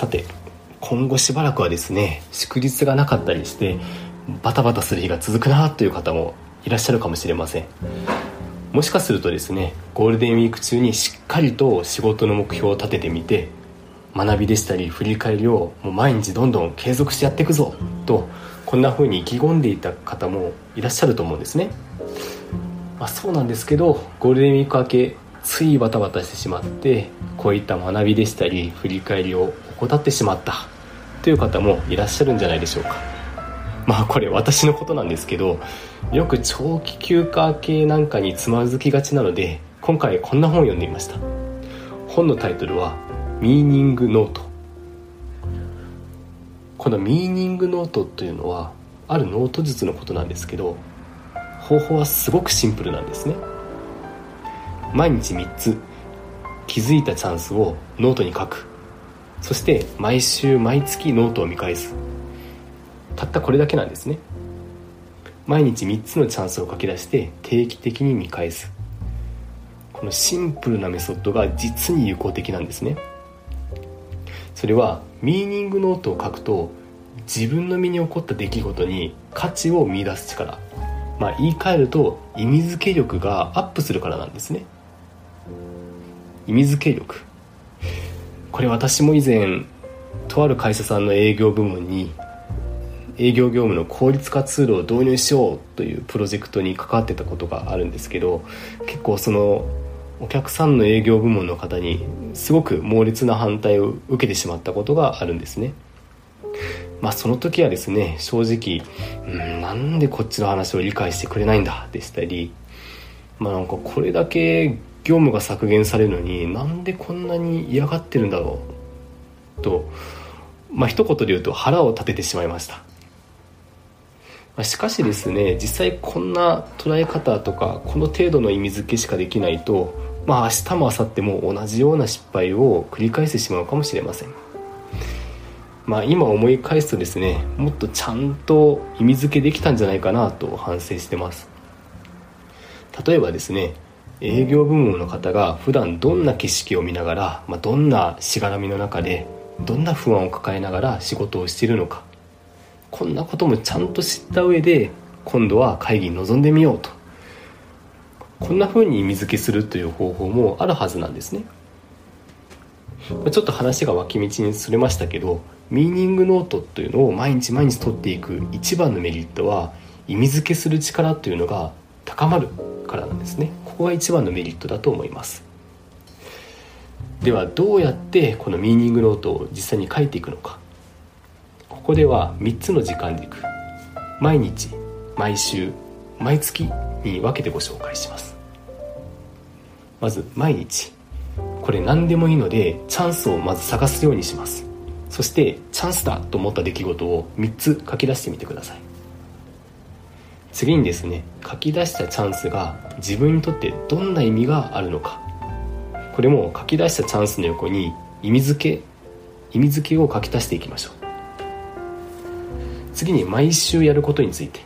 さて今後しばらくはですね祝日がなかったりしてバタバタする日が続くなという方もいらっしゃるかもしれません。もしかするとですねゴールデンウィーク中にしっかりと仕事の目標を立ててみて学びでしたり振り返りをもう毎日どんどん継続してやっていくぞとこんな風に意気込んでいた方もいらっしゃると思うんですね、まあ、そうなんですけどゴールデンウィーク明けついバタバタしてしまってこういった学びでしたり振り返りを怠ってしまった。という方もいらっしゃるんじゃないでしょうか。まあこれ私のことなんですけどよく長期休暇系なんかにつまずきがちなので今回こんな本を読んでみました。本のタイトルは「ミーニングノート」このミーニングノートというのはあるノート術のことなんですけど方法はすごくシンプルなんですね。毎日3つ気づいたチャンスをノートに書く。そして毎週毎月ノートを見返す。たったこれだけなんですね。毎日3つのチャンスを書き出して定期的に見返す。このシンプルなメソッドが実に有効的なんですね。それはミーニングノートを書くと自分の身に起こった出来事に価値を見出す力。まあ言い換えると意味付け力がアップするからなんですね。意味付け力。これ私も以前とある会社さんの営業部門に営業業務の効率化ツールを導入しようというプロジェクトに関わってたことがあるんですけど結構そのお客さんの営業部門の方にすごく猛烈な反対を受けてしまったことがあるんですね。まあその時はですね正直うんなんでこっちの話を理解してくれないんだでしたりまあなんかこれだけ業務が削減されるのになんでこんなに嫌がってるんだろうとまあ一言で言うと腹を立ててしまいました。まあしかしですね実際こんな捉え方とかこの程度の意味付けしかできないとまあ明日も明後日も同じような失敗を繰り返してしまうかもしれません。まあ今思い返すとですねもっとちゃんと意味付けできたんじゃないかなと反省してます。例えばですね営業部門の方が普段どんな景色を見ながら、まあ、どんなしがらみの中でどんな不安を抱えながら仕事をしているのかこんなこともちゃんと知った上で今度は会議に臨んでみようと。こんな風に意味付けするという方法もあるはずなんですね。ちょっと話が脇道にそれましたけどミーニングノートというのを毎日毎日取っていく一番のメリットは意味付けする力というのが高まるからなんですね。ここが一番のメリットだと思います。ではどうやってこのミーニングノートを実際に書いていくのか。ここでは3つの時間軸。毎日毎週毎月に分けてご紹介します。まず毎日。これ何でもいいのでチャンスをまず探すようにします。そしてチャンスだと思った出来事を3つ書き出してみてください。次にですね書き出したチャンスが自分にとってどんな意味があるのか。これも書き出したチャンスの横に意味付け意味付けを書き足していきましょう。次に毎週やることについて。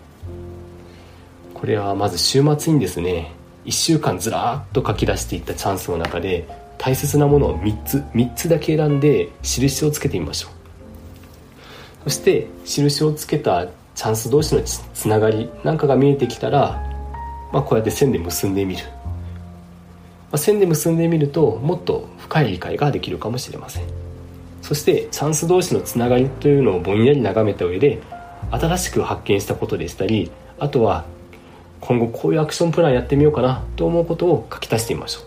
これはまず週末にですね1週間ずらっと書き出していったチャンスの中で大切なものを3つ3つだけ選んで印をつけてみましょう。そして印をつけたチャンス同士のつながりなんかが見えてきたら、まあ、こうやって線で結んでみる、まあ、線で結んでみるともっと深い理解ができるかもしれません。そしてチャンス同士のつながりというのをぼんやり眺めた上で新しく発見したことでしたりあとは今後こういうアクションプランやってみようかなと思うことを書き足してみましょう。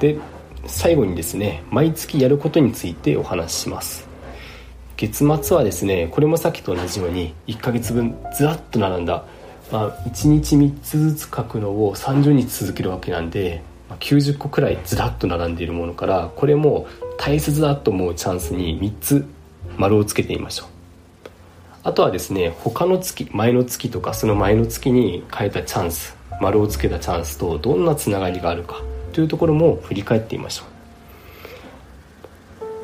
で最後にですね毎月やることについてお話しします。月末はですねこれもさっきと同じように1ヶ月分ずらっと並んだ、まあ、1日3つずつ書くのを30日続けるわけなんで、まあ、90個くらいずらっと並んでいるものからこれも大切だと思うチャンスに3つ丸をつけてみましょう。あとはですね他の月前の月とかその前の月に変えたチャンス丸をつけたチャンスとどんなつながりがあるかというところも振り返ってみましょう。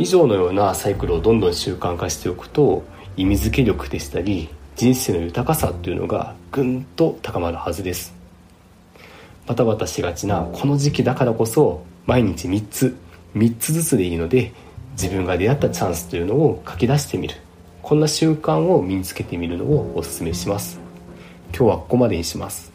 以上のようなサイクルをどんどん習慣化しておくと意味付け力でしたり人生の豊かさというのがぐんと高まるはずです。バタバタしがちなこの時期だからこそ毎日3つ3つずつでいいので自分が出会ったチャンスというのを書き出してみる。こんな習慣を身につけてみるのをおすすめします。今日はここまでにします。